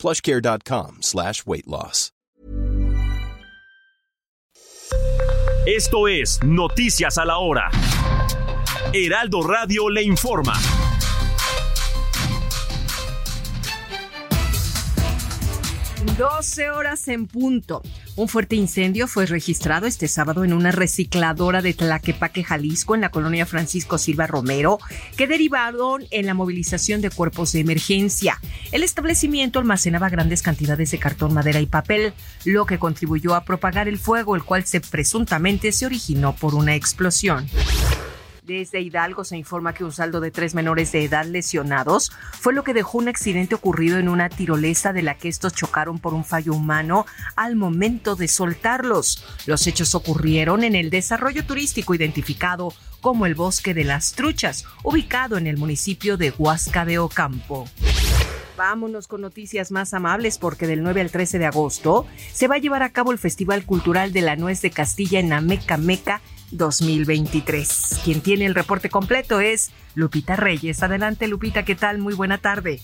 plushcare.com slash weight loss. Esto es Noticias a la Hora. Heraldo Radio le informa. 12 horas en punto. Un fuerte incendio fue registrado este sábado en una recicladora de Tlaquepaque, Jalisco, en la colonia Francisco Silva Romero, que derivaron en la movilización de cuerpos de emergencia. El establecimiento almacenaba grandes cantidades de cartón, madera y papel, lo que contribuyó a propagar el fuego, el cual se presuntamente se originó por una explosión. Desde Hidalgo se informa que un saldo de tres menores de edad lesionados fue lo que dejó un accidente ocurrido en una tirolesa de la que estos chocaron por un fallo humano al momento de soltarlos. Los hechos ocurrieron en el desarrollo turístico identificado como el Bosque de las Truchas, ubicado en el municipio de Huasca de Ocampo. Vámonos con noticias más amables porque del 9 al 13 de agosto se va a llevar a cabo el Festival Cultural de la Nuez de Castilla en Ameca Meca 2023. Quien tiene el reporte completo es Lupita Reyes. Adelante Lupita, ¿qué tal? Muy buena tarde.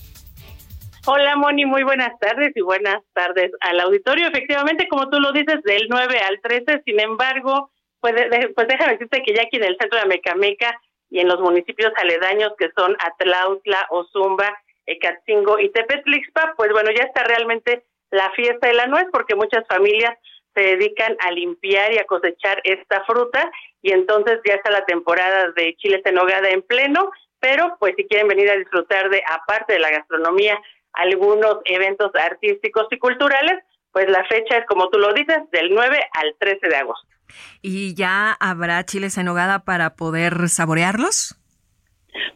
Hola Moni, muy buenas tardes y buenas tardes al auditorio. Efectivamente, como tú lo dices, del 9 al 13, sin embargo, pues, pues déjame decirte que ya aquí en el centro de Amecameca y en los municipios aledaños que son Atlautla, Ozumba, Ecatzingo y Tepetlixpa, pues bueno, ya está realmente la fiesta de la nuez porque muchas familias se dedican a limpiar y a cosechar esta fruta y entonces ya está la temporada de chiles en nogada en pleno, pero pues si quieren venir a disfrutar de, aparte de la gastronomía, algunos eventos artísticos y culturales, pues la fecha es como tú lo dices, del 9 al 13 de agosto. ¿Y ya habrá chiles en nogada para poder saborearlos?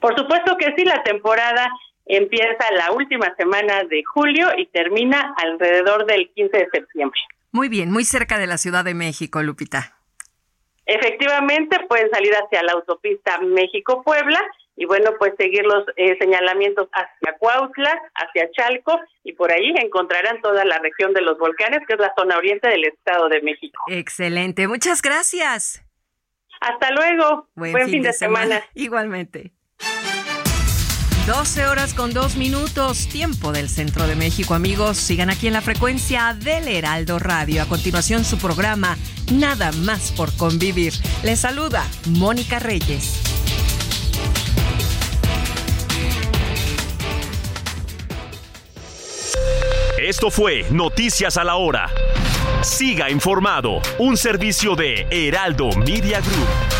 Por supuesto que sí, la temporada empieza la última semana de julio y termina alrededor del 15 de septiembre. Muy bien, muy cerca de la Ciudad de México, Lupita. Efectivamente, pueden salir hacia la autopista México-Puebla y bueno, pues seguir los eh, señalamientos hacia Cuautla, hacia Chalco y por ahí encontrarán toda la región de los volcanes, que es la zona oriente del Estado de México. Excelente, muchas gracias. Hasta luego. Buen, fin, de, semana. Igualmente. 12 horas con 2 minutos, tiempo del centro de México, amigos. Sigan aquí en la frecuencia del Heraldo Radio. A continuación, su programa Nada más por convivir. Les saluda Mónica Reyes. Esto fue Noticias a la Hora. Siga informado, un servicio de Heraldo Media Group.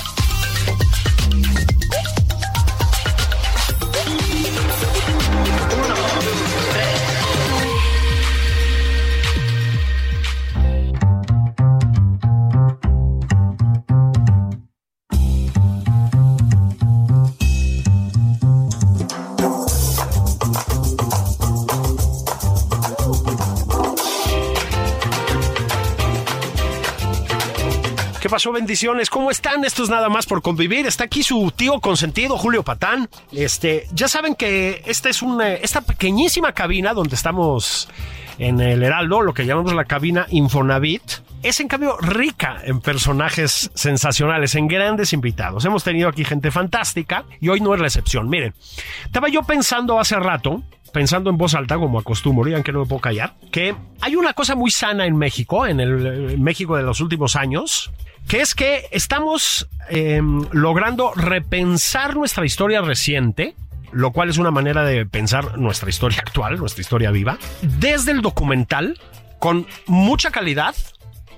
Pasó? Bendiciones. ¿Cómo están? Esto es nada más por convivir. Está aquí su tío consentido, Julio Patán. Este, ya saben que esta es una, esta pequeñísima cabina donde estamos en el Heraldo, lo que llamamos la cabina Infonavit, es en cambio rica en personajes sensacionales, en grandes invitados. Hemos tenido aquí gente fantástica y hoy no es la excepción. Miren, estaba yo pensando hace rato, pensando en voz alta, como acostumbro, digan que no me puedo callar, que hay una cosa muy sana en México, en el México de los últimos años, que es que estamos em, logrando repensar nuestra historia reciente, lo cual es una manera de pensar nuestra historia actual, nuestra historia viva, desde el documental, con mucha calidad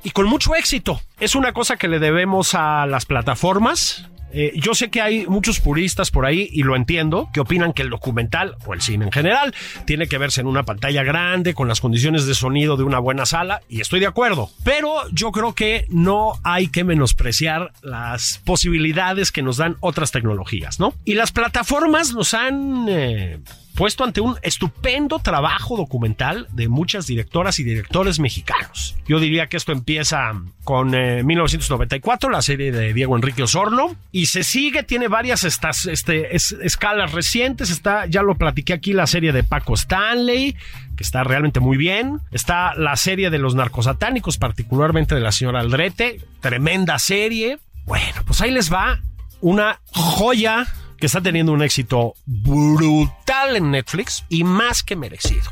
y con mucho éxito. Es una cosa que le debemos a las plataformas, Eh, yo sé que hay muchos puristas por ahí, y lo entiendo, que opinan que el documental, o el cine en general, tiene que verse en una pantalla grande, con las condiciones de sonido de una buena sala, y estoy de acuerdo. Pero yo creo que no hay que menospreciar las posibilidades que nos dan otras tecnologías, ¿no? Y las plataformas nos han... Eh, puesto ante un estupendo trabajo documental de muchas directoras y directores mexicanos. Yo diría que esto empieza con 1994, eh, la serie de Diego Enrique Osorno, y se sigue, tiene varias estas, este, escalas recientes, está, ya lo platiqué aquí, la serie de Paco Stanley, que está realmente muy bien, está la serie de los narcosatánicos, particularmente de la señora Aldrete, tremenda serie. Bueno, pues ahí les va una joya que está teniendo un éxito brutal en Netflix y más que merecido.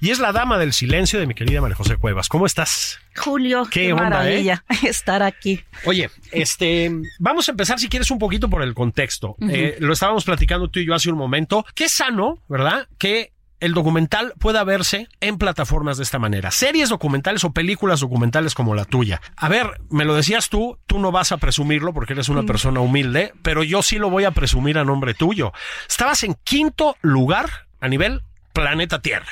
Y es La Dama del Silencio de mi querida María José Cuevas. ¿Cómo estás? Julio, qué, onda, ¿eh? maravilla estar aquí. Oye, este, vamos a empezar si quieres un poquito por el contexto. Eh, lo estábamos platicando tú y yo hace un momento. Qué sano, ¿verdad? Que el documental pueda verse en plataformas de esta manera. Series documentales o películas documentales como la tuya. A ver, me lo decías tú, tú no vas a presumirlo porque eres una persona humilde, pero yo sí lo voy a presumir a nombre tuyo. Estabas en quinto lugar a nivel planeta Tierra.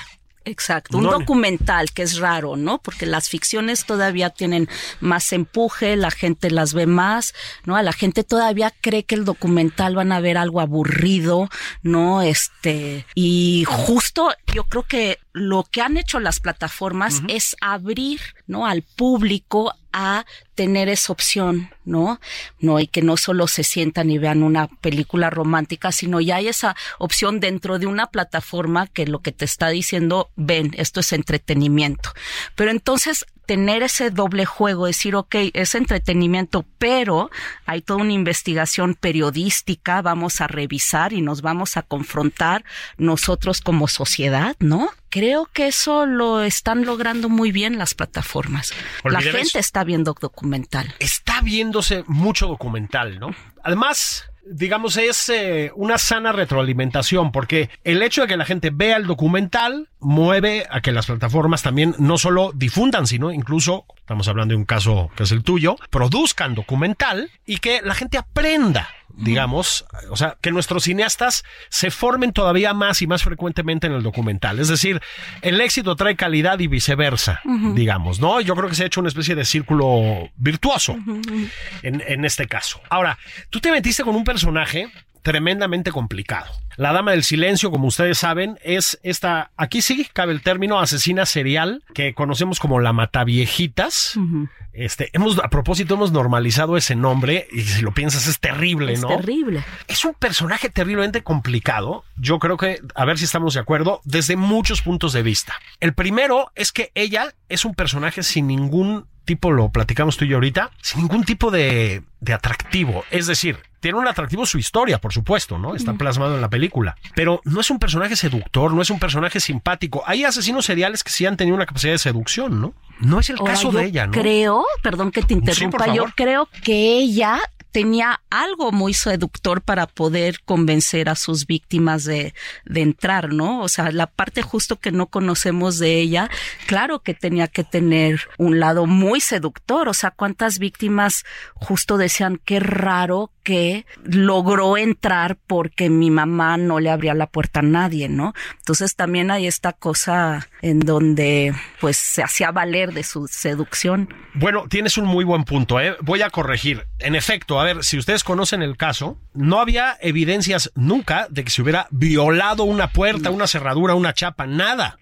Exacto, un documental que es raro, ¿no? Porque las ficciones todavía tienen más empuje, la gente las ve más, ¿no? A la gente todavía cree que el documental van a ver algo aburrido, ¿no? Este, y justo yo creo que lo que han hecho las plataformas es abrir, ¿no? Al público a tener esa opción, ¿no? No, y que no solo se sientan y vean una película romántica, sino ya hay esa opción dentro de una plataforma que lo que te está diciendo, ven, esto es entretenimiento. Pero entonces tener ese doble juego, decir, ok, es entretenimiento, pero hay toda una investigación periodística, vamos a revisar y nos vamos a confrontar nosotros como sociedad, ¿no? Creo que eso lo están logrando muy bien las plataformas. La gente está viendo documental. Está viéndose mucho documental, ¿no? Además, digamos, es eh, una sana retroalimentación, porque el hecho de que la gente vea el documental mueve a que las plataformas también no solo difundan, sino incluso, estamos hablando de un caso que es el tuyo, produzcan documental y que la gente aprenda digamos, o sea, que nuestros cineastas se formen todavía más y más frecuentemente en el documental. Es decir, el éxito trae calidad y viceversa, digamos, ¿no? Yo creo que se ha hecho una especie de círculo virtuoso en, en este caso. Ahora, tú te metiste con un personaje tremendamente complicado. La Dama del Silencio, como ustedes saben, es esta, aquí sí cabe el término asesina serial, que conocemos como la Mataviejitas. Este, hemos, a propósito, hemos normalizado ese nombre y si lo piensas es terrible, ¿no? Es terrible. Es un personaje terriblemente complicado. Yo creo que, a ver si estamos de acuerdo, desde muchos puntos de vista. El primero es que ella es un personaje sin ningún tipo, lo platicamos tú y yo ahorita, sin ningún tipo de, de atractivo. Es decir, tiene un atractivo su historia, por supuesto, ¿no? Está plasmado en la película. Pero no es un personaje seductor, no es un personaje simpático. Hay asesinos seriales que sí han tenido una capacidad de seducción, ¿no? No es el caso de ella, ¿no? Creo, perdón que te interrumpa, yo creo que ella tenía algo muy seductor para poder convencer a sus víctimas de, de entrar, ¿no? O sea, la parte justo que no conocemos de ella, claro que tenía que tener un lado muy seductor, o sea, cuántas víctimas justo decían qué raro que logró entrar porque mi mamá no le abría la puerta a nadie, ¿no? Entonces también hay esta cosa en donde pues se hacía valer de su seducción. Bueno, tienes un muy buen punto, ¿eh? Voy a corregir. En efecto, a ver, si ustedes conocen el caso, no había evidencias nunca de que se hubiera violado una puerta, una cerradura, una chapa, nada.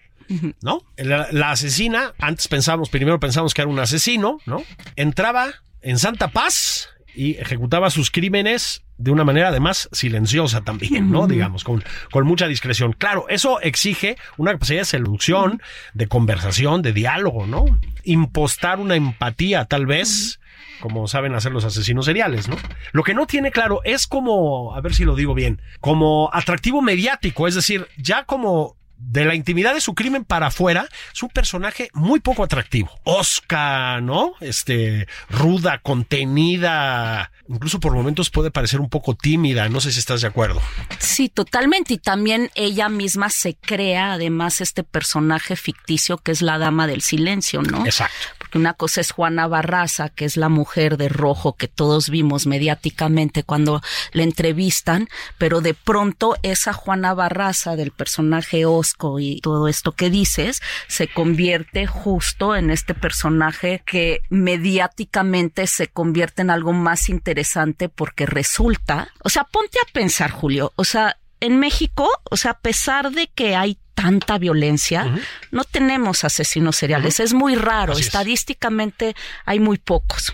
¿No? La, la, asesina, antes pensábamos, primero pensamos que era un asesino, ¿no? Entraba en Santa Paz, y ejecutaba sus crímenes de una manera además silenciosa también, ¿no? Digamos, con, con mucha discreción. Claro, eso exige una capacidad de seducción, de conversación, de diálogo, ¿no? Impostar una empatía, tal vez, como saben hacer los asesinos seriales, ¿no? Lo que no tiene claro es como, a ver si lo digo bien, como atractivo mediático, es decir, ya como de la intimidad de su crimen para afuera, es un personaje muy poco atractivo. Oscar, ¿no? Este, ruda, contenida, incluso por momentos puede parecer un poco tímida, no sé si estás de acuerdo. Sí, totalmente, y también ella misma se crea además este personaje ficticio que es la dama del silencio, ¿no? Exacto Una cosa es Juana Barraza, que es la mujer de rojo que todos vimos mediáticamente cuando le entrevistan, pero de pronto esa Juana Barraza del personaje Osco y todo esto que dices se convierte justo en este personaje que mediáticamente se convierte en algo más interesante porque resulta, o sea, ponte a pensar, Julio, o sea, en México, o sea, a pesar de que hay tanta violencia, no tenemos asesinos seriales. Es muy raro. estadísticamente hay muy pocos.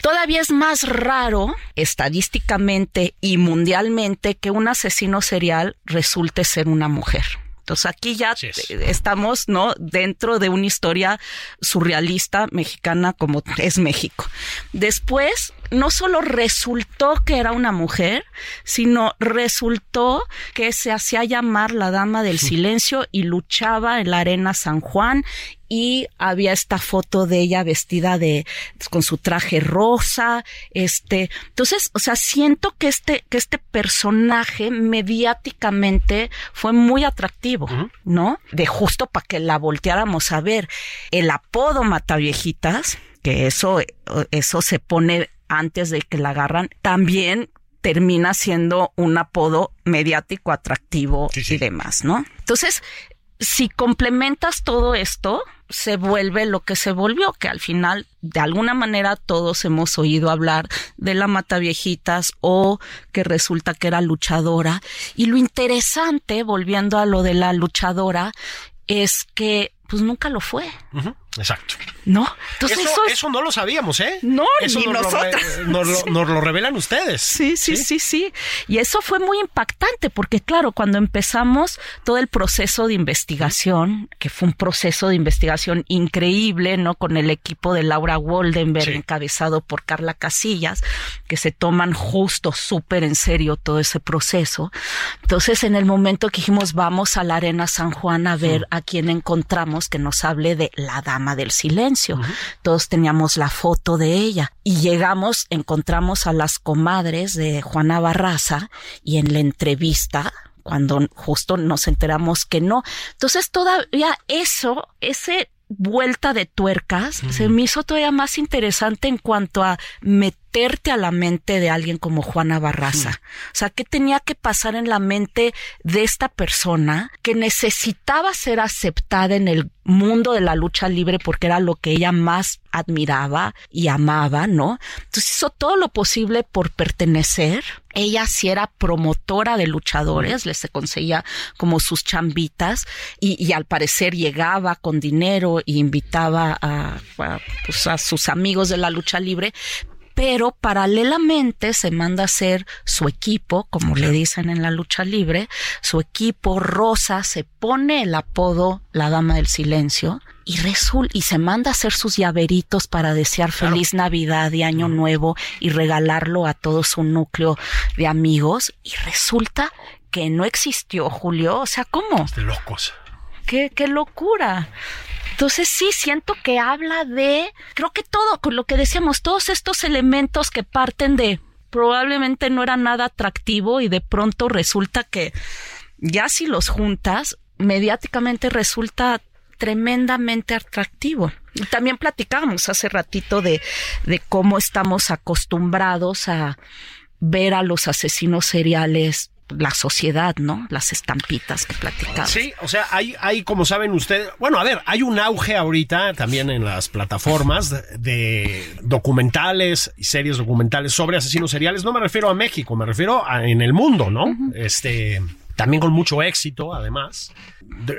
Todavía es más raro, estadísticamente y mundialmente, que un asesino serial resulte ser una mujer. Entonces aquí ya estamos, ¿no? Dentro de una historia surrealista mexicana como es México. Después, no solo resultó que era una mujer, sino resultó que se hacía llamar la Dama del Silencio y luchaba en la Arena San Juan y había esta foto de ella vestida de con su traje rosa, este, entonces, o sea, siento que este que este personaje mediáticamente fue muy atractivo, ¿no? De justo para que la volteáramos a ver. El apodo Mataviejitas, que eso eso se pone antes de que la agarran, también termina siendo un apodo mediático atractivo y demás, ¿no? Entonces, si complementas todo esto, se vuelve lo que se volvió, que al final, de alguna manera, todos hemos oído hablar de la mata viejitas o que resulta que era luchadora. Y lo interesante, volviendo a lo de la luchadora, es que pues nunca lo fue. Exacto. ¿No? Entonces eso, no lo sabíamos, ¿eh? No, eso ni nos, nosotros. Lo nos, lo revelan ustedes. Sí, sí, sí, sí, Y eso fue muy impactante porque, claro, cuando empezamos todo el proceso de investigación, que fue un proceso de investigación increíble, ¿no? Con el equipo de Laura Woldenberg, encabezado por Carla Casillas, que se toman justo súper en serio todo ese proceso. Entonces, en el momento que dijimos, vamos a la Arena San Juan a ver a quién encontramos que nos hable de la dama del silencio. Todos teníamos la foto de ella y llegamos, encontramos a las comadres de Juana Barraza y en la entrevista cuando justo nos enteramos que no. Entonces todavía eso, ese vuelta de tuercas, se me hizo todavía más interesante en cuanto a meterte a la mente de alguien como Juana Barraza. O sea, ¿qué tenía que pasar en la mente de esta persona que necesitaba ser aceptada en el mundo de la lucha libre porque era lo que ella más admiraba y amaba, ¿no? Entonces hizo todo lo posible por pertenecer. Ella sí era promotora de luchadores, les conseguía como sus chambitas y, al parecer llegaba con dinero y invitaba a, pues, a sus amigos de la lucha libre, pero paralelamente se manda a hacer su equipo, como le dicen en la lucha libre, su equipo rosa, se pone el apodo la Dama del Silencio y resulta y se manda a hacer sus llaveritos para desear feliz Navidad y Año Nuevo y regalarlo a todo su núcleo de amigos y resulta que no existió Julio, o sea, ¿cómo? De locos. Qué, qué locura. Entonces sí siento que habla de, creo que todo, con lo que decíamos, todos estos elementos que parten de probablemente no era nada atractivo y de pronto resulta que ya si los juntas, mediáticamente resulta tremendamente atractivo. Y también platicábamos hace ratito de, de cómo estamos acostumbrados a ver a los asesinos seriales la sociedad, ¿no? Las estampitas que platicamos. Sí, o sea, hay, hay, como saben ustedes, bueno, a ver, hay un auge ahorita también en las plataformas de, documentales y series documentales sobre asesinos seriales. No me refiero a México, me refiero a en el mundo, ¿no? Este también con mucho éxito, además,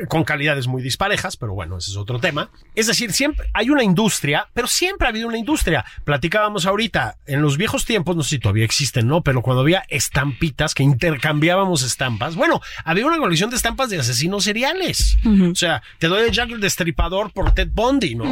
con calidades muy disparejas, pero bueno, ese es otro tema. Es decir, siempre hay una industria, pero siempre ha habido una industria. Platicábamos ahorita, en los viejos tiempos, no sé si todavía existen, ¿no? Pero cuando había estampitas, que intercambiábamos estampas, bueno, había una colección de estampas de asesinos seriales. O sea, te doy el Jack el Destripador por Ted Bundy, ¿no?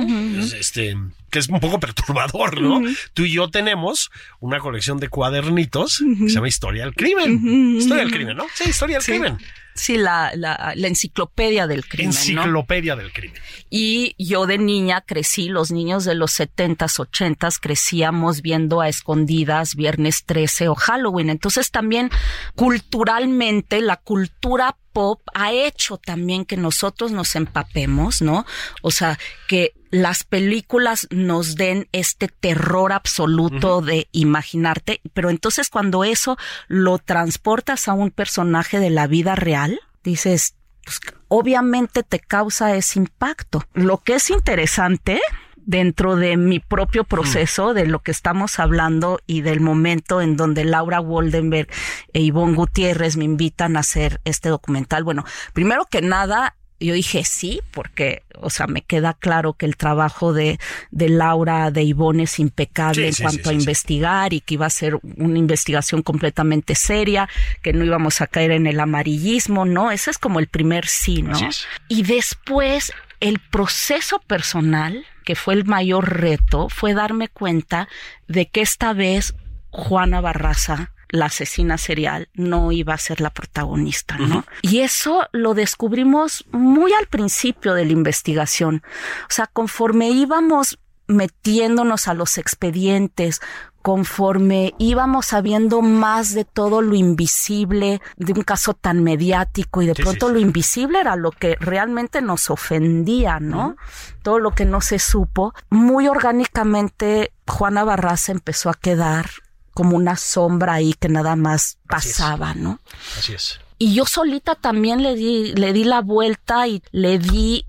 Este, que es un poco perturbador, ¿no? Tú y yo tenemos una colección de cuadernitos que se llama Historia del Crimen. Historia del Crimen, ¿no? Sí, Historia del Crimen. Sí, la, la, la, enciclopedia del crimen. Enciclopedia del crimen. Y yo de niña crecí, los niños de los setentas, ochentas crecíamos viendo a escondidas Viernes 13 o Halloween. Entonces también culturalmente la cultura pop ha hecho también que nosotros nos empapemos, ¿no? O sea, que las películas nos den este terror absoluto de imaginarte, pero entonces cuando eso lo transportas a un personaje de la vida real, dices, pues, obviamente te causa ese impacto. Lo que es interesante dentro de mi propio proceso, de lo que estamos hablando y del momento en donde Laura Waldenberg e Ivonne Gutiérrez me invitan a hacer este documental. Bueno, primero que nada, yo dije sí, porque, o sea, me queda claro que el trabajo de, de Laura, de Ivonne es impecable en cuanto a investigar y que iba a ser una investigación completamente seria, que no íbamos a caer en el amarillismo, ¿no? Ese es como el primer sí, ¿no? Y después el proceso personal, que fue el mayor reto, fue darme cuenta de que esta vez Juana Barraza la asesina serial no iba a ser la protagonista, ¿no? Y eso lo descubrimos muy al principio de la investigación. O sea, conforme íbamos metiéndonos a los expedientes, conforme íbamos sabiendo más de todo lo invisible de un caso tan mediático y de pronto lo invisible era lo que realmente nos ofendía, ¿no? Todo lo que no se supo, muy orgánicamente Juana Barraza empezó a quedar como una sombra ahí que nada más pasaba, ¿no? Así es. Y yo solita también le di, le di la vuelta y le di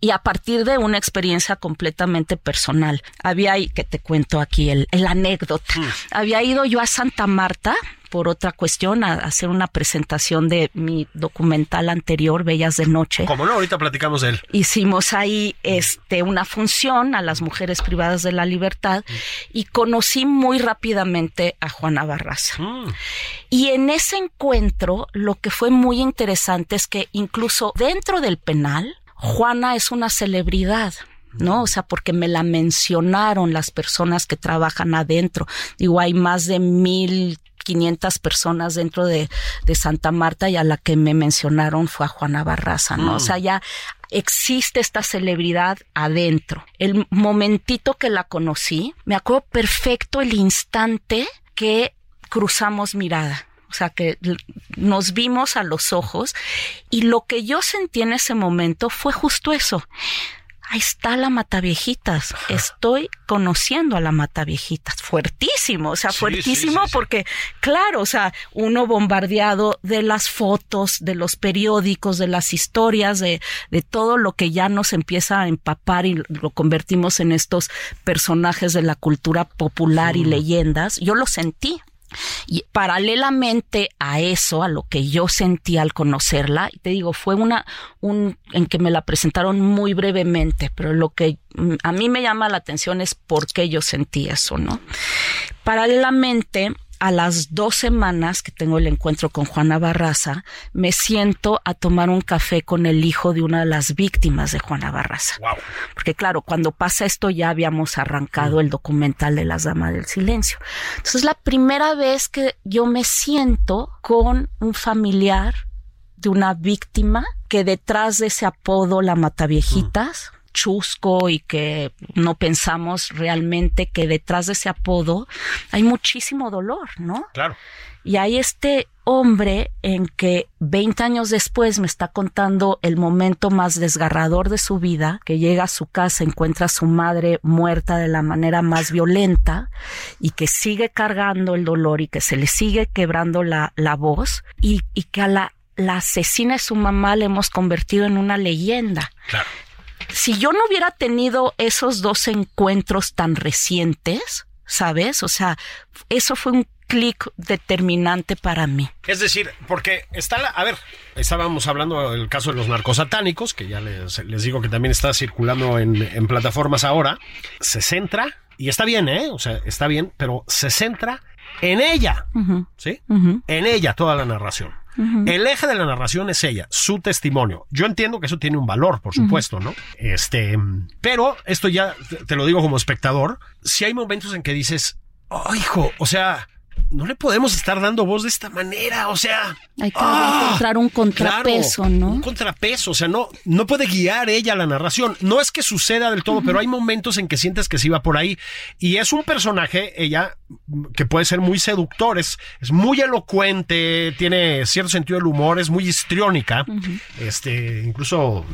y a partir de una experiencia completamente personal. Había, que te cuento aquí el, el anécdota, mm. había ido yo a Santa Marta por otra cuestión a hacer una presentación de mi documental anterior, Bellas de Noche. Como no, ahorita platicamos de él. Hicimos ahí este una función a las mujeres privadas de la libertad y conocí muy rápidamente a Juana Barraza. Mm. Y en ese encuentro lo que fue muy interesante es que incluso dentro del penal Juana es una celebridad. ¿No? O sea, porque me la mencionaron las personas que trabajan adentro. Digo, hay más de mil 500 personas dentro de, de, Santa Marta y a la que me mencionaron fue a Juana Barraza, ¿no? O sea, ya existe esta celebridad adentro. El momentito que la conocí, me acuerdo perfecto el instante que cruzamos mirada. O sea, que nos vimos a los ojos y lo que yo sentí en ese momento fue justo eso ahí está la Mataviejitas. Estoy conociendo a la Mataviejitas. Fuertísimo, o sea, fuertísimo porque, claro, o sea, uno bombardeado de las fotos, de los periódicos, de las historias, de, de todo lo que ya nos empieza a empapar y lo convertimos en estos personajes de la cultura popular y leyendas. Yo lo sentí. Y paralelamente a eso, a lo que yo sentí al conocerla, te digo, fue una, un, en que me la presentaron muy brevemente, pero lo que a mí me llama la atención es por qué yo sentí eso, ¿no? Paralelamente, a las dos semanas que tengo el encuentro con Juana Barraza, me siento a tomar un café con el hijo de una de las víctimas de Juana Barraza. Porque claro, cuando pasa esto ya habíamos arrancado el documental de las Damas del Silencio. Entonces, la primera vez que yo me siento con un familiar de una víctima que detrás de ese apodo la Mataviejitas, chusco y que no pensamos realmente que detrás de ese apodo hay muchísimo dolor, ¿no? Claro. Y hay este hombre en que 20 años después me está contando el momento más desgarrador de su vida, que llega a su casa, encuentra a su madre muerta de la manera más violenta y que sigue cargando el dolor y que se le sigue quebrando la, la voz y, y que a la, la asesina de su mamá le hemos convertido en una leyenda. Claro si yo no hubiera tenido esos dos encuentros tan recientes, ¿sabes? O sea, eso fue un clic determinante para mí. Es decir, porque está, a ver, estábamos hablando del caso de los narcosatánicos, que ya les, digo que también está circulando en, plataformas ahora, se centra, y está bien, ¿eh? O sea, está bien, pero se centra en ella, ¿sí? En ella toda la narración. El eje de la narración es ella, su testimonio. Yo entiendo que eso tiene un valor, por supuesto, ¿no? Este, pero esto ya te lo digo como espectador, si hay momentos en que dices, oh, hijo, o sea, no le podemos estar dando voz de esta manera, o sea. Hay que ¡ah! encontrar un contrapeso, ¿no? Un contrapeso, o sea, no, no puede guiar ella la narración. No es que suceda del todo, pero hay momentos en que sientes que se iba por ahí. Y es un personaje, ella, que puede ser muy seductor, es, es muy elocuente, tiene cierto sentido del humor, es muy histriónica, este, incluso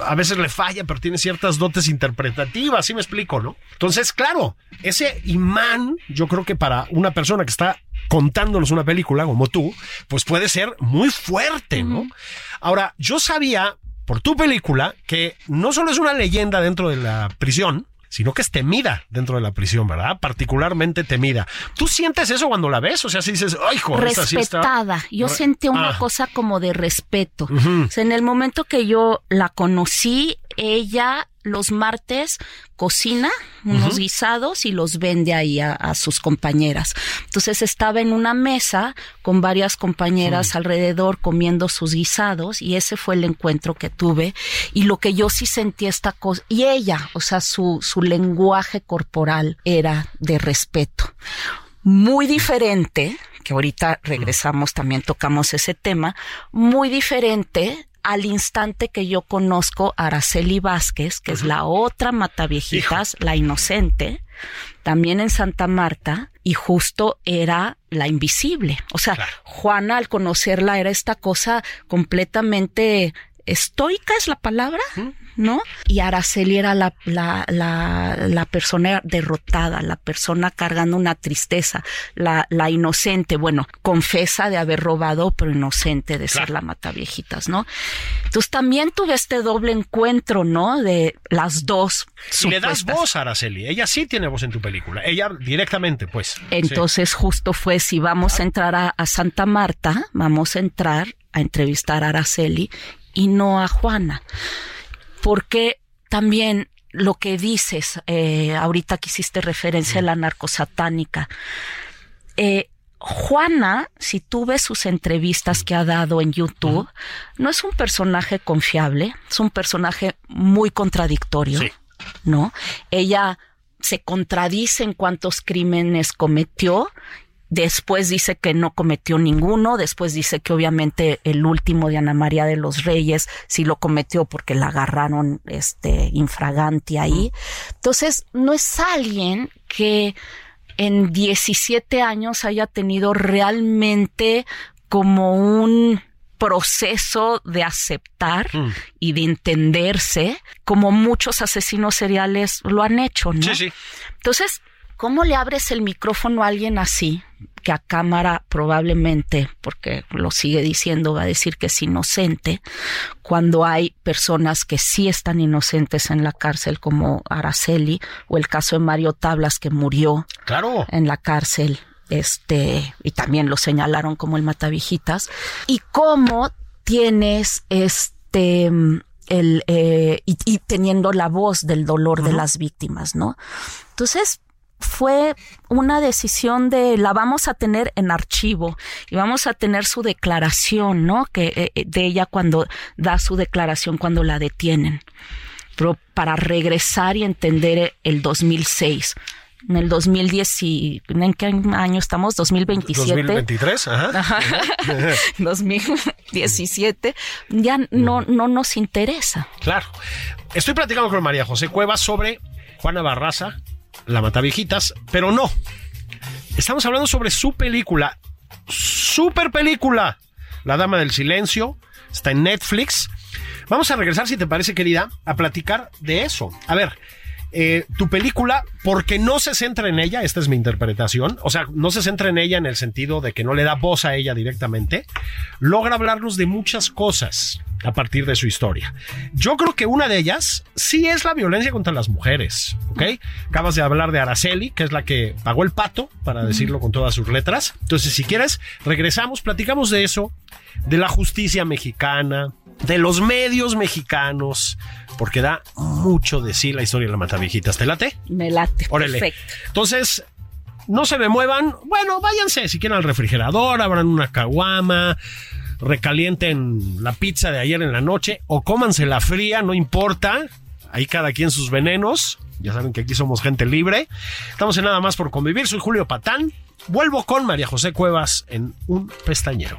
a, a, veces le falla, pero tiene ciertas dotes interpretativas, ¿sí me explico, no? Entonces, claro, ese imán, yo creo que para una persona que está contándonos una película como tú, pues puede ser muy fuerte, ¿no? Ahora, yo sabía por tu película que no solo es una leyenda dentro de la prisión, sino que es temida dentro de la prisión, ¿verdad? Particularmente temida. ¿Tú sientes eso cuando la ves? O sea, si dices, ay, joder, Respetada. Yo sentí una ah. cosa como de respeto. o sea, en el momento que yo la conocí, ella los martes cocina unos guisados y los vende ahí a, sus compañeras. Entonces estaba en una mesa con varias compañeras alrededor comiendo sus guisados y ese fue el encuentro que tuve y lo que yo sí sentí esta cosa y ella, o sea, su, su lenguaje corporal era de respeto. Muy diferente, que ahorita regresamos, también tocamos ese tema, muy diferente al instante que yo conozco a Araceli Vázquez, que es la otra Mataviejitas, la inocente, también en Santa Marta, y justo era la invisible. O sea, Juana al conocerla era esta cosa completamente estoica, es la palabra, ¿no? Y Araceli era la, la, la, la, persona derrotada, la persona cargando una tristeza, la, la inocente, bueno, confesa de haber robado, pero inocente de ser la mataviejitas, ¿no? Entonces también tuve este doble encuentro, ¿no? De las dos. Y le das voz a Araceli, ella sí tiene voz en tu película, ella directamente, pues. Entonces justo fue, si vamos a entrar a, a Santa Marta, vamos a entrar a entrevistar a Araceli y no a Juana porque también lo que dices, eh, ahorita que hiciste referencia a la narcosatánica, eh, Juana, si tú ves sus entrevistas que ha dado en YouTube, no es un personaje confiable, es un personaje muy contradictorio, ¿no? Ella se contradice en cuántos crímenes cometió Después dice que no cometió ninguno, después dice que obviamente el último de Ana María de los Reyes sí lo cometió porque la agarraron este infragante ahí. Entonces, no es alguien que en 17 años haya tenido realmente como un proceso de aceptar mm. y de entenderse como muchos asesinos seriales lo han hecho, ¿no? Sí, sí. Entonces, ¿cómo le abres el micrófono a alguien así? Que a cámara probablemente, porque lo sigue diciendo, va a decir que es inocente, cuando hay personas que sí están inocentes en la cárcel, como Araceli, o el caso de Mario Tablas, que murió claro. en la cárcel, este, y también lo señalaron como el matavijitas, y cómo tienes este el, eh, y, teniendo la voz del dolor de las víctimas, ¿no? Entonces, fue una decisión de la vamos a tener en archivo y vamos a tener su declaración, ¿no? Que eh, eh, de ella cuando da su declaración cuando la detienen. Pero para regresar y entender el 2006 en el 2010 y ¿en qué año estamos? 2027. 2023, ajá. 2017 ya no no nos interesa. Claro. Estoy platicando con María José Cuevas sobre Juana Barraza, la Mataviejitas, pero no. Estamos hablando sobre su película, super película, La Dama del Silencio, está en Netflix. Vamos a regresar, si te parece, querida, a platicar de eso. A ver, eh, tu película, porque no se centra en ella, esta es mi interpretación, o sea, no se centra en ella en el sentido de que no le da voz a ella directamente, logra hablarnos de muchas cosas a partir de su historia. Yo creo que una de ellas sí es la violencia contra las mujeres, ¿ok? Acabas de hablar de Araceli, que es la que pagó el pato, para decirlo con todas sus letras. Entonces, si quieres, regresamos, platicamos de eso, de la justicia mexicana, de los medios mexicanos, porque da mucho de sí la historia de la Matavijitas. ¿Te late? Me late. Perfecto. Entonces, no se me muevan. Bueno, váyanse si quieren al refrigerador, abran una caguama, recalienten la pizza de ayer en la noche o cómanse la fría, no importa. Ahí cada quien sus venenos. Ya saben que aquí somos gente libre. Estamos en nada más por convivir. Soy Julio Patán. Vuelvo con María José Cuevas en un pestañero.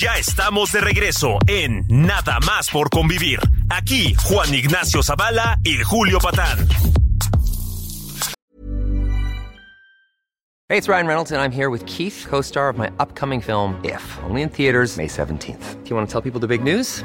Ya estamos de regreso en Nada más por convivir. Aquí Juan Ignacio Zavala y Julio Patán. Hey, it's Ryan Reynolds, and I'm here with Keith, co star of my upcoming film, If, only in theaters, May 17th. Do you want to tell people the big news?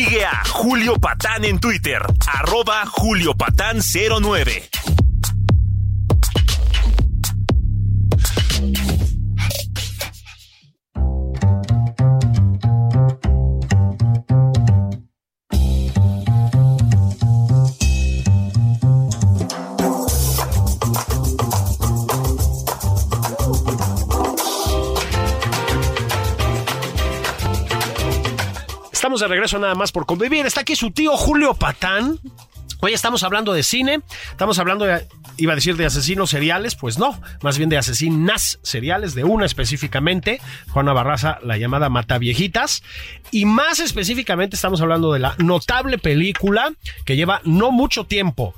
Sigue a Julio Patán en Twitter, arroba Julio Patán 09. De regreso nada más por convivir. Está aquí su tío Julio Patán. Hoy estamos hablando de cine, estamos hablando de, iba a decir de asesinos seriales, pues no, más bien de asesinas seriales, de una específicamente, Juana Barraza, la llamada Mata Viejitas, y más específicamente estamos hablando de la notable película que lleva no mucho tiempo,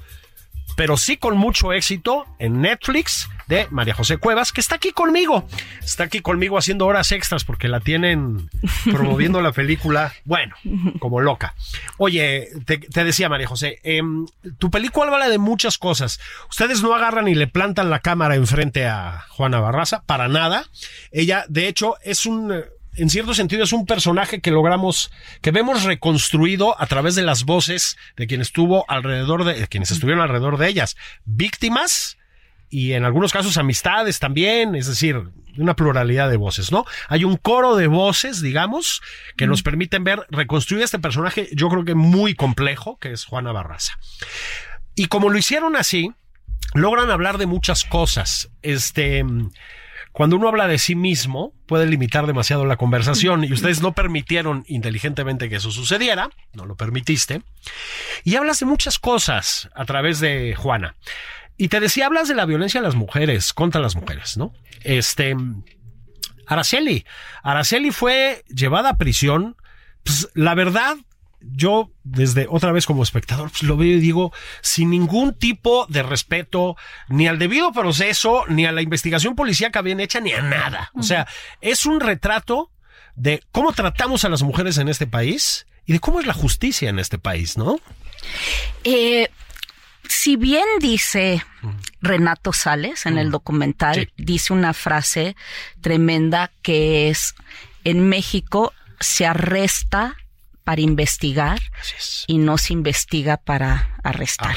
pero sí con mucho éxito en Netflix de María José Cuevas, que está aquí conmigo. Está aquí conmigo haciendo horas extras porque la tienen promoviendo la película, bueno, como loca. Oye, te, decía María José, em, tu película habla de muchas cosas. Ustedes no agarran y le plantan la cámara enfrente a Juana Barraza, para nada. Ella, de hecho, es un en cierto sentido es un personaje que logramos, que vemos reconstruido a través de las voces de quienes estuvo alrededor de, quienes estuvieron alrededor de ellas, víctimas y en algunos casos amistades también, es decir, una pluralidad de voces, ¿no? Hay un coro de voces, digamos, que nos permiten ver, reconstruir este personaje, yo creo que muy complejo, que es Juana Barraza. Y como lo hicieron así, logran hablar de muchas cosas. Este, cuando uno habla de sí mismo, puede limitar demasiado la conversación y ustedes no permitieron inteligentemente que eso sucediera, no lo permitiste. Y hablas de muchas cosas a través de Juana. Y te decía, hablas de la violencia de las mujeres, contra las mujeres, ¿no? Este, Araceli. Araceli fue llevada a prisión. Pues la verdad, yo desde otra vez como espectador pues, lo veo y digo sin ningún tipo de respeto ni al debido proceso ni a la investigación policíaca bien hecha ni a nada. O sea, es un retrato de cómo tratamos a las mujeres en este país y de cómo es la justicia en este país, ¿no? Eh, si bien dice Renato Sales en el documental, dice una frase tremenda que es en México se arresta para investigar y no se investiga para arrestar.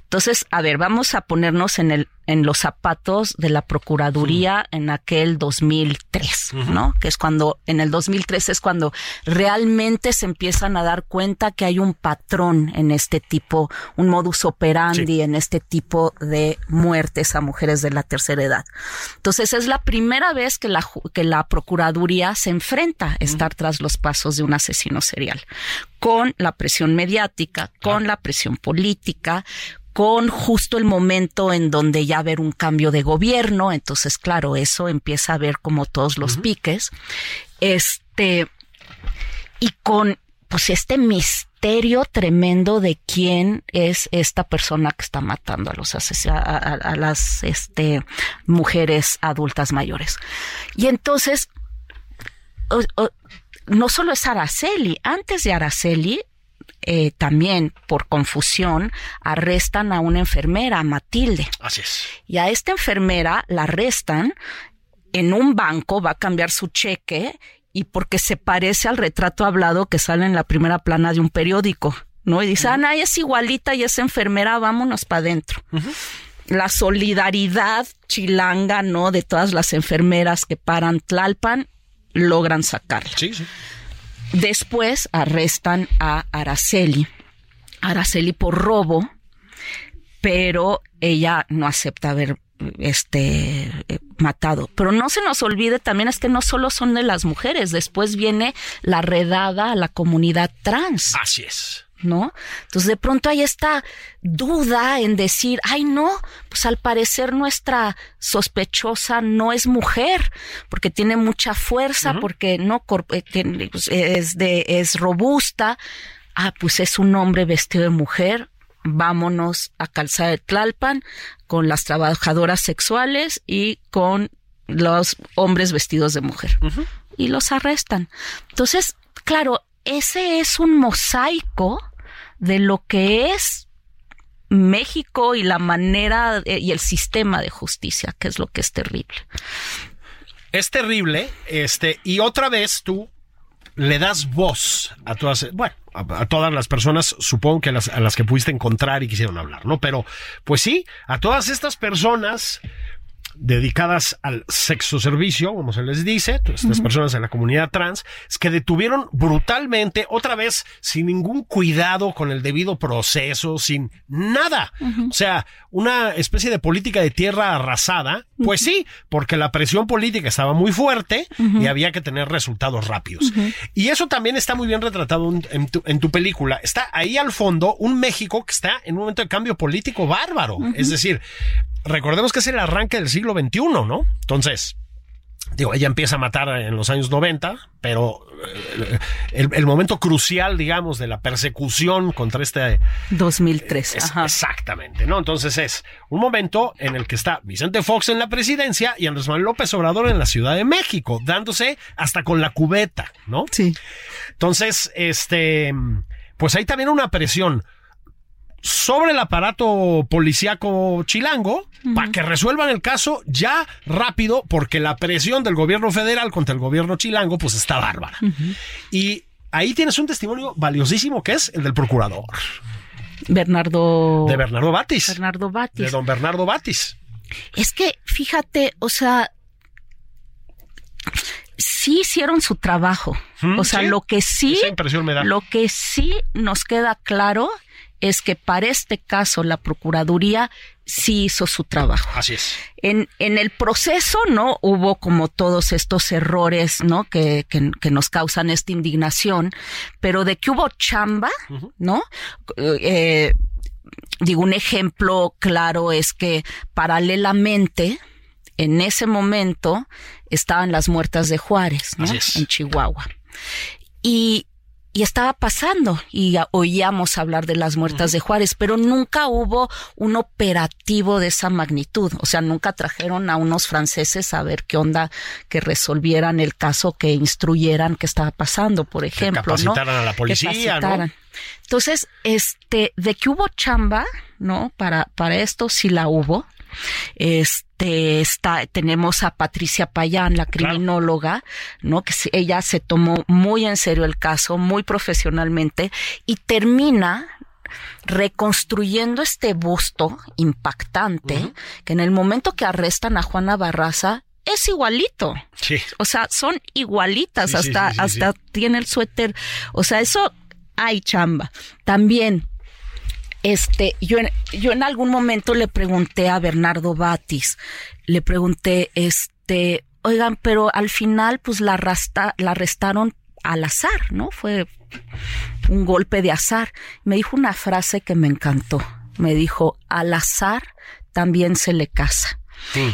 Entonces, a ver, vamos a ponernos en el en los zapatos de la Procuraduría en aquel 2003, ¿no? Que es cuando, en el 2003 es cuando realmente se empiezan a dar cuenta que hay un patrón en este tipo, un modus operandi en este tipo de muertes a mujeres de la tercera edad. Entonces es la primera vez que la, que la Procuraduría se enfrenta a estar tras los pasos de un asesino serial con la presión mediática, con la presión política, con justo el momento en donde ya haber un cambio de gobierno, entonces claro, eso empieza a ver como todos los piques, este, y con pues este misterio tremendo de quién es esta persona que está matando a los a, las este mujeres adultas mayores. Y entonces no solo es Araceli, antes de Araceli eh, también por confusión arrestan a una enfermera, a Matilde. Así es. Y a esta enfermera la arrestan en un banco, va a cambiar su cheque y porque se parece al retrato hablado que sale en la primera plana de un periódico, ¿no? Y dice, Ana, es igualita y es enfermera, vámonos para adentro. La solidaridad chilanga, ¿no? De todas las enfermeras que paran Tlalpan, logran sacarla. Sí, sí. Después arrestan a Araceli. Araceli por robo, pero ella no acepta haber este eh, matado. Pero no se nos olvide también es que no solo son de las mujeres, después viene la redada a la comunidad trans. Así es. ¿No? Entonces de pronto hay esta duda en decir, ay no, pues al parecer nuestra sospechosa no es mujer, porque tiene mucha fuerza, porque no eh, pues, es de es robusta. Ah, pues es un hombre vestido de mujer. Vámonos a Calzada de Tlalpan con las trabajadoras sexuales y con los hombres vestidos de mujer. Y los arrestan. Entonces, claro, ese es un mosaico de lo que es México y la manera eh, y el sistema de justicia, que es lo que es terrible. Es terrible, este, y otra vez tú le das voz a todas, bueno, a, todas las personas, supongo que a las, a las que pudiste encontrar y quisieron hablar, ¿no? Pero, pues sí, a todas estas personas dedicadas al sexo servicio, como se les dice, estas personas en la comunidad trans, es que detuvieron brutalmente, otra vez, sin ningún cuidado, con el debido proceso, sin nada. O sea, una especie de política de tierra arrasada, pues sí, porque la presión política estaba muy fuerte y había que tener resultados rápidos. Y eso también está muy bien retratado en tu, en tu, película. Está ahí al fondo un México que está en un momento de cambio político bárbaro. Es decir, recordemos que es el arranque del siglo XXI, ¿no? Entonces, digo, ella empieza a matar en los años 90, pero eh, el, momento crucial, digamos, de la persecución contra este... 2003. exactamente, ¿no? Entonces es un momento en el que está Vicente Fox en la presidencia y Andrés Manuel López Obrador en la Ciudad de México, dándose hasta con la cubeta, ¿no? Sí. Entonces, este, pues hay también una presión sobre el aparato policíaco chilango para que resuelvan el caso ya rápido porque la presión del gobierno federal contra el gobierno chilango pues está bárbara. Y ahí tienes un testimonio valiosísimo que es el del procurador. Bernardo. De Bernardo Batis. Bernardo Batis. De don Bernardo Batis. Es que, fíjate, o sea, sí hicieron su trabajo. O sea, lo que sí, Esa impresión me da. lo que sí nos queda claro es que para este caso la Procuraduría sí hizo su trabajo. Así es. En, en el proceso, ¿no? Hubo como todos estos errores, ¿no? Que, que, nos causan esta indignación, pero de que hubo chamba, ¿no? Eh, digo, un ejemplo claro es que paralelamente, en ese momento, estaban las muertas de Juárez, ¿no? En Chihuahua. Y, y estaba pasando y oíamos hablar de las muertas de Juárez, pero nunca hubo un operativo de esa magnitud. O sea, nunca trajeron a unos franceses a ver qué onda que resolvieran el caso, que instruyeran qué estaba pasando, por ejemplo. Que capacitaran a la policía, ¿no? Entonces, este, de que hubo chamba, ¿no? Para, para esto sí la hubo. Este está, tenemos a Patricia Payán, la criminóloga, ¿no? Que ella se tomó muy en serio el caso, muy profesionalmente y termina reconstruyendo este busto impactante que en el momento que arrestan a Juana Barraza es igualito. Sí. O sea, son igualitas, hasta, hasta tiene el suéter. O sea, eso hay chamba. También este, yo en, yo en algún momento le pregunté a Bernardo Batis, le pregunté, este, oigan, pero al final, pues la, arrasta, la arrestaron al azar, ¿no? Fue un golpe de azar. Me dijo una frase que me encantó. Me dijo, al azar también se le casa.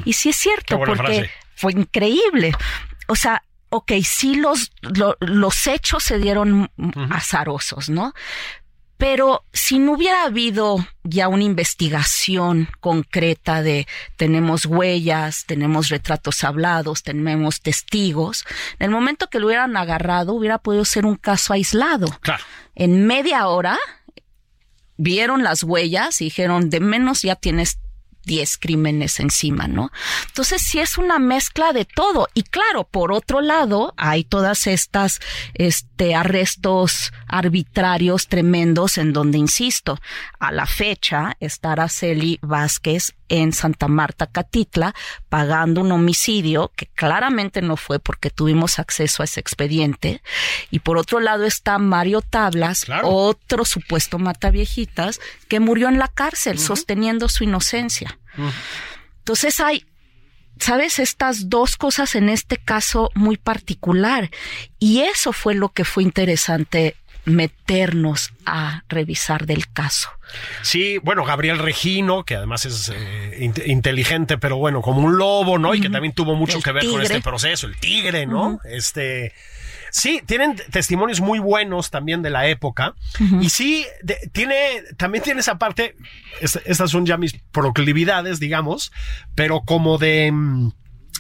Y sí es cierto, porque fue increíble. O sea, ok, sí los, los hechos se dieron azarosos, ¿no? Pero si no hubiera habido ya una investigación concreta de tenemos huellas, tenemos retratos hablados, tenemos testigos, en el momento que lo hubieran agarrado hubiera podido ser un caso aislado. Claro. En media hora vieron las huellas y dijeron, de menos ya tienes 10 crímenes encima, ¿no? Entonces sí es una mezcla de todo. Y claro, por otro lado, hay todas estas, este, arrestos arbitrarios tremendos en donde, insisto, a la fecha está Araceli Vázquez en Santa Marta, Catitla, pagando un homicidio que claramente no fue porque tuvimos acceso a ese expediente. Y por otro lado está Mario Tablas, otro supuesto mataviejitas, que murió en la cárcel sosteniendo su inocencia. Entonces hay ¿sabes? Estas dos cosas en este caso muy particular. Y eso fue lo que fue interesante meternos a revisar del caso. Sí, bueno, Gabriel Regino, que además es eh, inteligente, pero bueno, como un lobo, ¿no? Y que también tuvo mucho que ver con este proceso, el tigre, ¿no? Este. Sí, tienen testimonios muy buenos también de la época. Y sí, tiene, también tiene esa parte, estas son ya mis proclividades, digamos, pero como de, mm,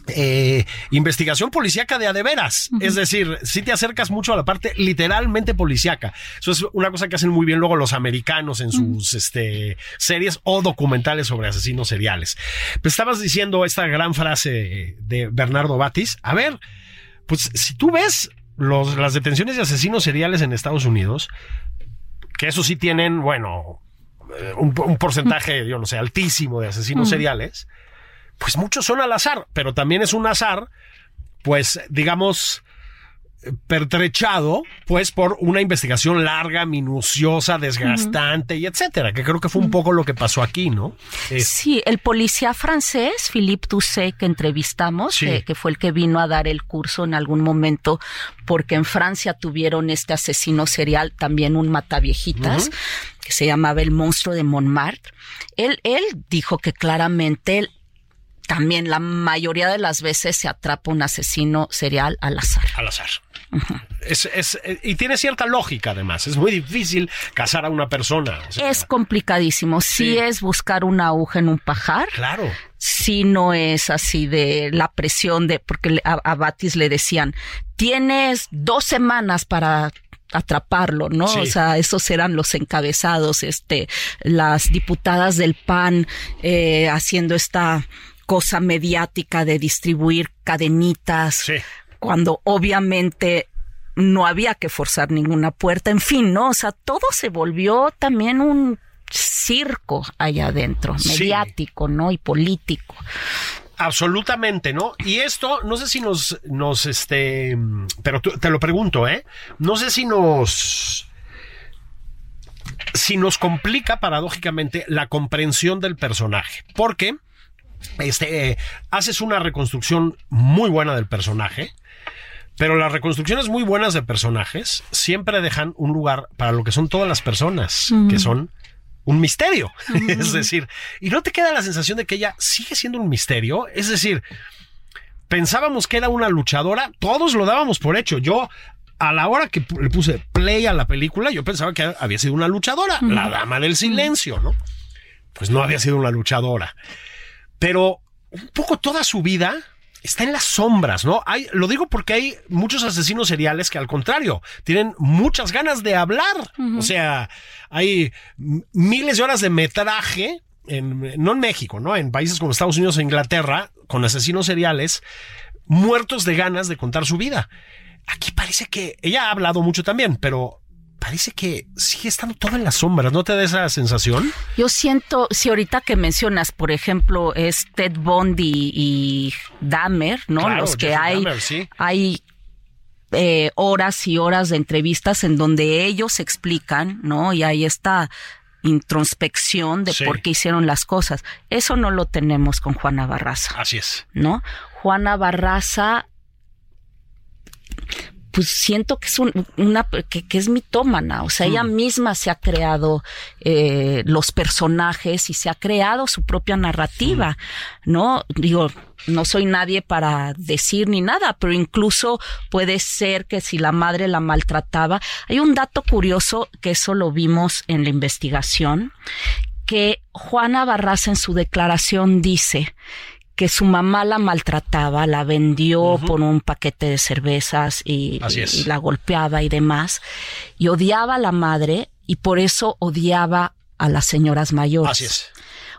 eh, investigación policíaca de adeveras. Es decir, si te acercas mucho a la parte literalmente policíaca. Eso es una cosa que hacen muy bien luego los americanos en sus este, series o documentales sobre asesinos seriales. Pues estabas diciendo esta gran frase de Bernardo Batis. A ver, pues si tú ves los, las detenciones de asesinos seriales en Estados Unidos, que eso sí tienen, bueno, eh, un, un porcentaje, yo no sé, altísimo de asesinos seriales pues muchos son al azar, pero también es un azar, pues digamos, pertrechado, pues por una investigación larga, minuciosa, desgastante y etcétera, que creo que fue un poco lo que pasó aquí, ¿no? Sí, el policía francés, Philippe Toussaint, que entrevistamos, que, fue el que vino a dar el curso en algún momento, porque en Francia tuvieron este asesino serial, también un mataviejitas, que se llamaba el monstruo de Montmartre. Él, él dijo que claramente también la mayoría de las veces se atrapa un asesino serial al azar. Al azar. es, es, y tiene cierta lógica además. Es muy difícil casar a una persona. es complicadísimo. Sí. es buscar una aguja en un pajar. Claro. Sí no es así de la presión de, porque a, Batis le decían, tienes dos semanas para atraparlo, ¿no? O sea, esos eran los encabezados, este, las diputadas del PAN eh, haciendo esta cosa mediática de distribuir cadenitas, cuando obviamente no había que forzar ninguna puerta, en fin, ¿no? O sea, todo se volvió también un circo allá adentro, mediático, ¿no? Y político. Absolutamente, ¿no? Y esto, no sé si nos, nos, este, pero te lo pregunto, ¿eh? No sé si nos, si nos complica paradójicamente la comprensión del personaje. Porque este, haces una reconstrucción muy buena del personaje, pero las reconstrucciones muy buenas de personajes siempre dejan un lugar para lo que son todas las personas, que son un misterio. es decir, y no te queda la sensación de que ella sigue siendo un misterio. Es decir, pensábamos que era una luchadora, todos lo dábamos por hecho. Yo a la hora que le puse play a la película, yo pensaba que había sido una luchadora, la dama del silencio, ¿no? Pues no había sido una luchadora pero un poco toda su vida está en las sombras, ¿no? Hay, lo digo porque hay muchos asesinos seriales que al contrario, tienen muchas ganas de hablar. O sea, hay miles de horas de metraje, en, no en México, ¿no? En países como Estados Unidos e Inglaterra, con asesinos seriales, muertos de ganas de contar su vida. Aquí parece que ella ha hablado mucho también, pero parece que sigue estando todo en las sombras, ¿no te da esa sensación? Yo siento, si ahorita que mencionas, por ejemplo, es Ted Bundy y Dahmer, ¿no? Los que hay, hay eh, horas y horas de entrevistas en donde ellos explican, ¿no? Y hay esta introspección de por qué hicieron las cosas. Eso no lo tenemos con Juana Barraza. Así es. ¿No? Juana Barraza pues siento que es una que, es mitómana, o sea, ella mm. misma se ha creado eh, los personajes y se ha creado su propia narrativa, mm. ¿no? Digo, no soy nadie para decir ni nada, pero incluso puede ser que si la madre la maltrataba, hay un dato curioso que eso lo vimos en la investigación, que Juana Barras en su declaración dice que su mamá la maltrataba, la vendió por un paquete de cervezas y, la golpeaba y demás, y odiaba a la madre y por eso odiaba a las señoras mayores. Así es.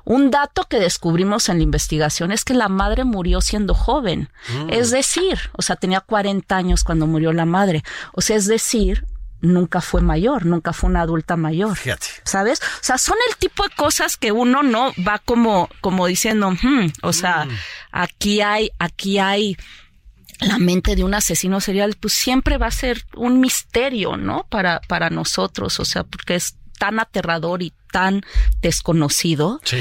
Un dato que descubrimos en la investigación es que la madre murió siendo joven. Mm. Es decir, o sea, tenía 40 años cuando murió la madre. O sea, es decir, nunca fue mayor, nunca fue una adulta mayor. Fíjate. ¿Sabes? O sea, son el tipo de cosas que uno no va como, como diciendo, hmm", o sea, mm. aquí hay, aquí hay la mente de un asesino serial, pues siempre va a ser un misterio, ¿no? Para, para nosotros, o sea, porque es tan aterrador y tan desconocido. Sí.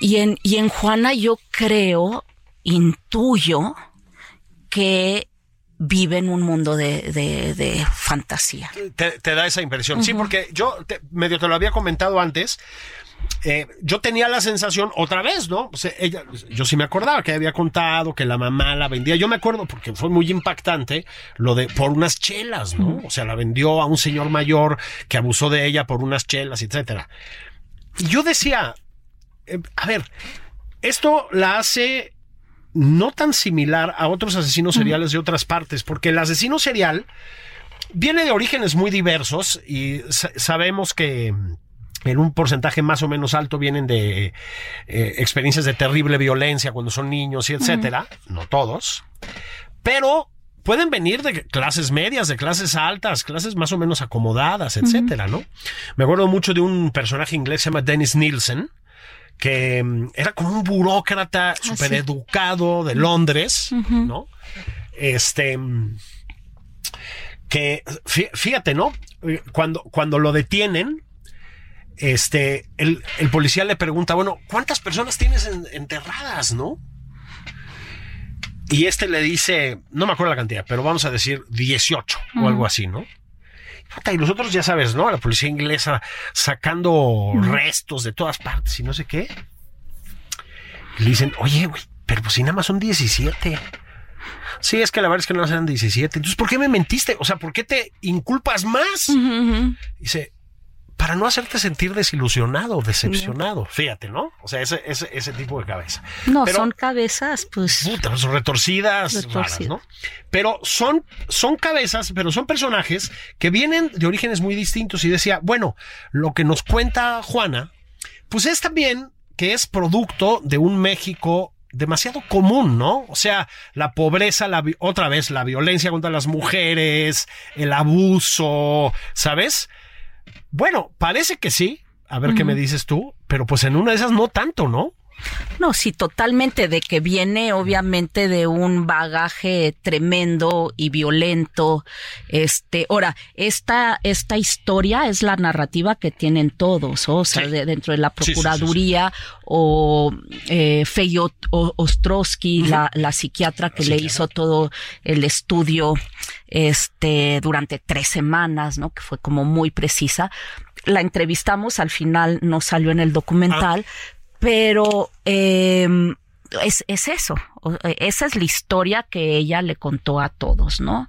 Y en, y en Juana yo creo, intuyo que vive en un mundo de, de, fantasía. Te, da esa impresión. Sí, porque yo medio te lo había comentado antes. Eh, yo tenía la sensación otra vez, ¿no? ella, yo sí me acordaba que había contado que la mamá la vendía. Yo me acuerdo porque fue muy impactante lo de por unas chelas, ¿no? O sea, la vendió a un señor mayor que abusó de ella por unas chelas, etcétera. Y yo decía, eh, a ver, esto la hace no tan similar a otros asesinos seriales de otras partes, porque el asesino serial viene de orígenes muy diversos y sabemos que en un porcentaje más o menos alto vienen de eh, experiencias de terrible violencia cuando son niños y etcétera, no todos, pero pueden venir de clases medias, de clases altas, clases más o menos acomodadas, etcétera, ¿no? Me acuerdo mucho de un personaje inglés se llama Dennis Nielsen, que mm, era como un burócrata ah, súper educado de Londres, ¿no? Este, mm, que, fíjate, ¿no? Cuando, cuando lo detienen, este, el, el policía le pregunta, bueno, ¿cuántas personas tienes enterradas, no? Y este le dice, no me acuerdo la cantidad, pero vamos a decir 18 o algo así, ¿no? Y nosotros ya sabes, ¿no? La policía inglesa sacando restos de todas partes y no sé qué. le dicen, oye, güey, pero pues si nada más son 17. Sí, es que la verdad es que no eran 17. Entonces, ¿por qué me mentiste? O sea, ¿por qué te inculpas más? Dice, para no hacerte sentir desilusionado, decepcionado. Fíjate, ¿no? O sea, ese, ese, ese tipo de cabeza. No, son cabezas, pues. Putas, retorcidas, ¿no? Pero son, son cabezas, pero son personajes que vienen de orígenes muy distintos. Y decía, bueno, lo que nos cuenta Juana, pues es también que es producto de un México demasiado común, ¿no? O sea, la pobreza, la, otra vez, la violencia contra las mujeres, el abuso, ¿sabes? Bueno, parece que sí. A ver qué me dices tú, pero pues en una de esas no tanto, ¿no? No, sí, totalmente, de que viene obviamente de un bagaje tremendo y violento. Este, ahora, esta, esta historia es la narrativa que tienen todos, o sea, dentro de la Procuraduría o eh, Feyot Ostrowski, la, la, psiquiatra que le hizo todo el estudio este durante tres semanas, ¿no? Que fue como muy precisa. La entrevistamos, al final no salió en el documental, ah. Pero eh, es, es eso, esa es la historia que ella le contó a todos, ¿no?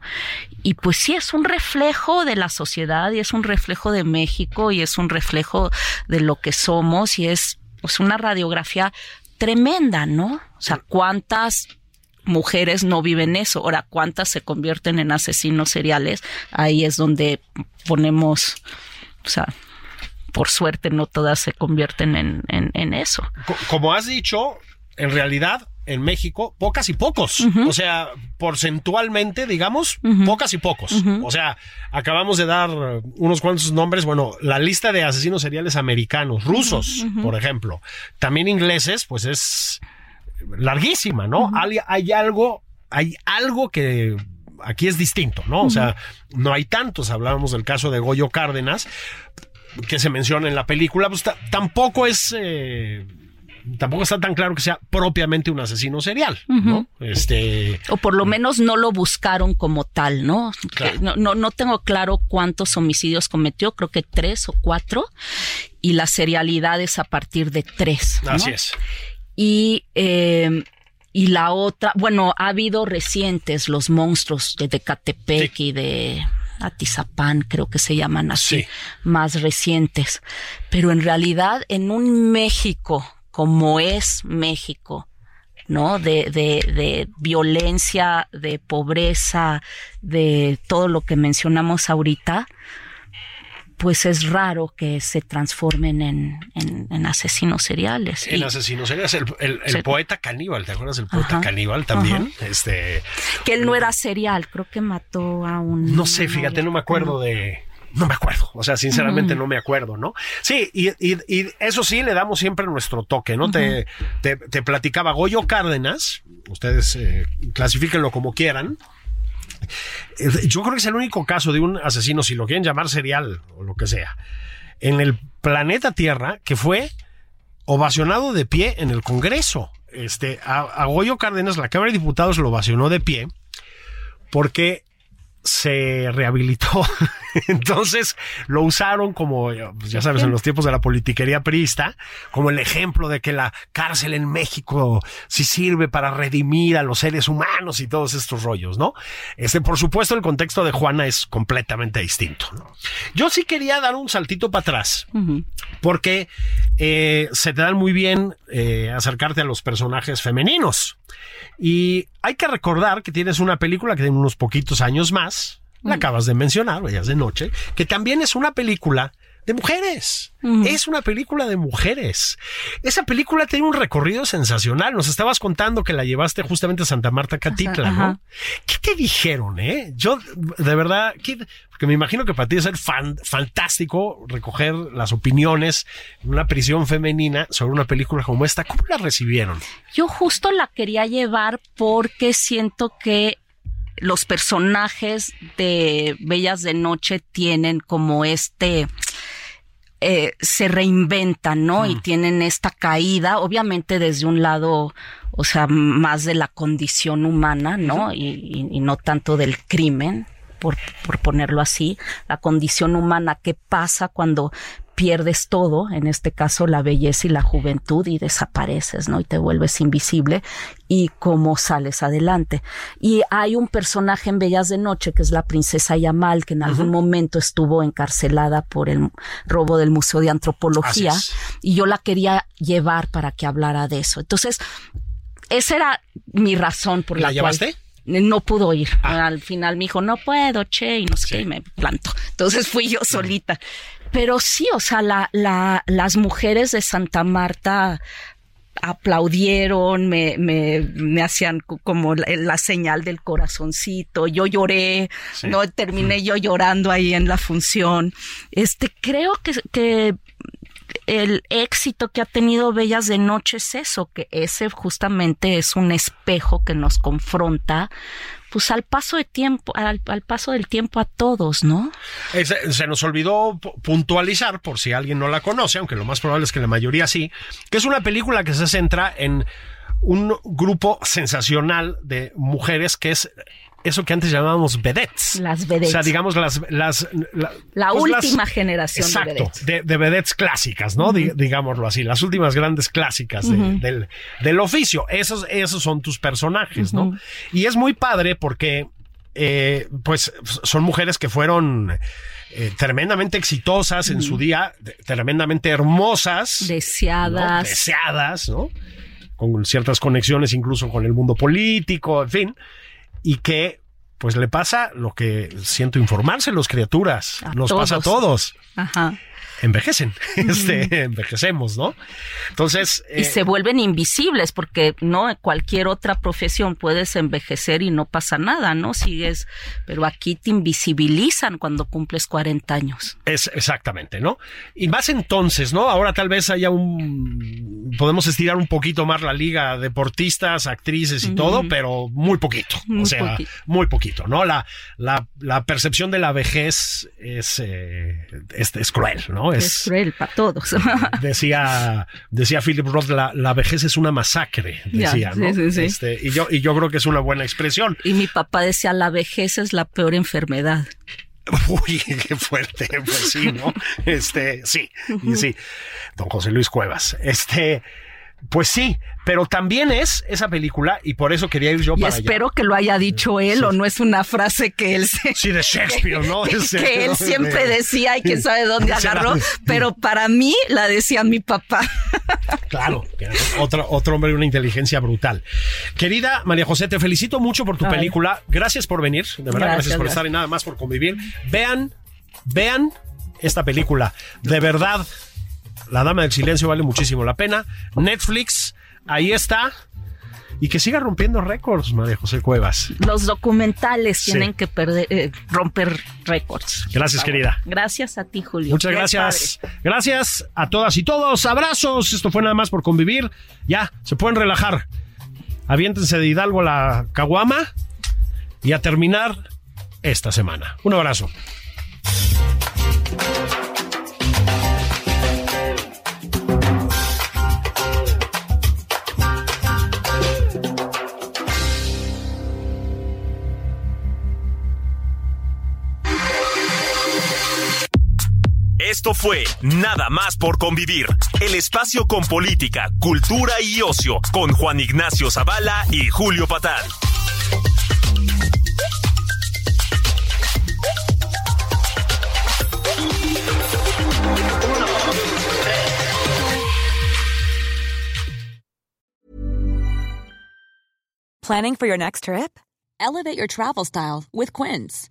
Y pues sí, es un reflejo de la sociedad y es un reflejo de México y es un reflejo de lo que somos y es pues, una radiografía tremenda, ¿no? O sea, cuántas mujeres no viven eso. Ahora, ¿cuántas se convierten en asesinos seriales? Ahí es donde ponemos, o sea, por suerte no todas se convierten en, en, eso. Como has dicho, en realidad en México, pocas y pocos. O sea, porcentualmente, digamos, pocas y pocos. O sea, acabamos de dar unos cuantos nombres. Bueno, la lista de asesinos seriales americanos, rusos, por ejemplo, también ingleses, pues es larguísima, ¿no? hay, hay algo, hay algo que aquí es distinto, ¿no? O sea, no hay tantos. Hablábamos del caso de Goyo Cárdenas, que se menciona en la película, pues tampoco es... Eh, tampoco está tan claro que sea propiamente un asesino serial, ¿no? Este. O por lo menos no lo buscaron como tal, ¿no? Claro. No, no, no tengo claro cuántos homicidios cometió, creo que tres o cuatro, y la serialidad es a partir de tres. ¿no? Así es. Y, eh, y la otra, bueno, ha habido recientes, los monstruos de Decatepec y de Atizapán, creo que se llaman así, Sí. más recientes. Pero en realidad, en un México como es México, ¿no? De, de, de violencia, de pobreza, de todo lo que mencionamos ahorita, pues es raro que se transformen en, en, en asesinos seriales. En Y- asesinos seriales, el, el- poeta caníbal, ¿te acuerdas del poeta Ajá. caníbal también? Este, Que él no era serial, creo que mató a un. no sé, fíjate, no me acuerdo de. No me acuerdo, o sea, sinceramente no me acuerdo, ¿no? Sí, y, y- y eso sí, le damos siempre nuestro toque, ¿no? te, te, te platicaba Goyo Cárdenas, ustedes eh, clasifíquenlo como quieran. Yo creo que es el único caso de un asesino, si lo quieren llamar serial o lo que sea, en el planeta Tierra que fue ovacionado de pie en el Congreso. Este, a, a Goyo Cárdenas, la Cámara de Diputados lo ovacionó de pie porque se rehabilitó. Entonces lo usaron como, pues, ya sabes, en los tiempos de la politiquería priista, como el ejemplo de que la cárcel en México sí sirve para redimir a los seres humanos y todos estos rollos, ¿no? Este, por supuesto, el contexto de Juana es completamente distinto. ¿no? Yo sí quería dar un saltito para atrás porque eh, se te dan muy bien eh, acercarte a los personajes femeninos. Y hay que recordar que tienes una película que tiene unos poquitos años más, la acabas de mencionar, Bellas de Noche, que también es una película de mujeres. Es una película de mujeres. Esa película tiene un recorrido sensacional. Nos estabas contando que la llevaste justamente a Santa Marta Catitla, Ajá, ¿no? ajá. ¿Qué te dijeron, eh? Yo, de verdad, ¿qué- porque me imagino que para ti es fan- fantástico recoger las opiniones en una prisión femenina sobre una película como esta. ¿Cómo la recibieron? Yo justo la quería llevar porque siento que los personajes de Bellas de Noche tienen como este eh, se reinventan, ¿no? Y tienen esta caída, obviamente desde un lado, o sea, más de la condición humana, ¿no? Y, y- y no tanto del crimen, por, por ponerlo así, la condición humana, qué pasa cuando pierdes todo, en este caso la belleza y la juventud, y desapareces, ¿no? Y te vuelves invisible, y cómo sales adelante. Y hay un personaje en Bellas de Noche, que es la princesa Yamal, que en algún momento estuvo encarcelada por el robo del Museo de Antropología, y yo la quería llevar para que hablara de eso. Entonces, esa era mi razón por ¿La la, llevaste? cual no pudo ir. Ah. Al final me dijo, no puedo, che, y no sé Sí. qué, y me planto. Entonces fui yo solita. Pero sí, o sea, la, la, las mujeres de Santa Marta aplaudieron, me, me, me hacían co- como la, la señal del corazoncito, yo lloré, no terminé yo llorando ahí en la función. Este, creo que, que el éxito que ha tenido Bellas de Noche es eso, que ese justamente es un espejo que nos confronta, pues al paso de tiempo, al, paso del tiempo a todos, ¿no? Eh, Se, nos olvidó pu- puntualizar, por si alguien no la conoce, aunque lo más probable es que la mayoría sí, que es una película que se centra en un grupo sensacional de mujeres que es eso que antes llamábamos vedettes. Las vedettes. O sea, digamos las... las la, La pues, las- última generación de Exacto, vedettes. de, de vedettes clásicas, ¿no? Di- digámoslo así, las últimas grandes clásicas de- del, del oficio. Esos, esos son tus personajes, ¿no? Y es muy padre porque, eh, pues, son mujeres que fueron eh, tremendamente exitosas en su día, de- tremendamente hermosas. ¿no? Deseadas. Deseadas, ¿no? Con ciertas conexiones incluso con el mundo político, en fin. Y que, pues, le pasa lo que siento informarse los criaturas. A Nos pasa a todos. todos Ajá. Envejecen, este, envejecemos, ¿no? Entonces, Y eh, se vuelven invisibles porque no cualquier otra profesión puedes envejecer y no pasa nada, ¿no? Sigues, pero aquí te invisibilizan cuando cumples 40 años. es exactamente, ¿no? Y más entonces, ¿no? Ahora tal vez haya un, podemos estirar un poquito más la liga, deportistas, actrices y todo, pero muy poquito, o Muy sea, poquito. muy poquito, ¿no? La, la, la percepción de la vejez es, eh, es, es cruel, ¿no? ¿No? Es, cruel para todos. decía, decía Philip Roth, la, la vejez es una masacre, decía, ¿no? Sí, sí, este, y, yo, y yo creo que es una buena expresión. Y mi papá decía, la vejez es la peor enfermedad. Uy, qué fuerte, pues sí, ¿no? Este, sí, y sí. Don José Luis Cuevas. Este, pues sí, pero también es esa película y por eso quería ir yo y para espero que lo haya dicho él o no es una frase que él se, sí de Shakespeare no que, él siempre decía y quién sabe dónde agarró pero para mí la decía mi papá. Claro otro otro hombre de una inteligencia brutal. Querida María José te felicito mucho por tu película. Gracias por venir de verdad gracias, gracias por estar y nada más por convivir. Vean vean esta película de verdad la Dama del Silencio vale muchísimo la pena. Netflix, ahí está. Y que siga rompiendo récords, María José Cuevas. Los documentales tienen que perder, eh, romper récords. Gracias, querida. Gracias a ti, Julio. Muchas gracias. Gracias a todas y todos. Abrazos. Esto fue nada más por convivir. Ya, se pueden relajar. Aviéntense de Hidalgo la caguama y a terminar esta semana. Un abrazo. Esto fue Nada más por convivir, el espacio con política, cultura y ocio, con Juan Ignacio Zavala y Julio Patal. Planning for your next trip? Elevate your travel style with Quince.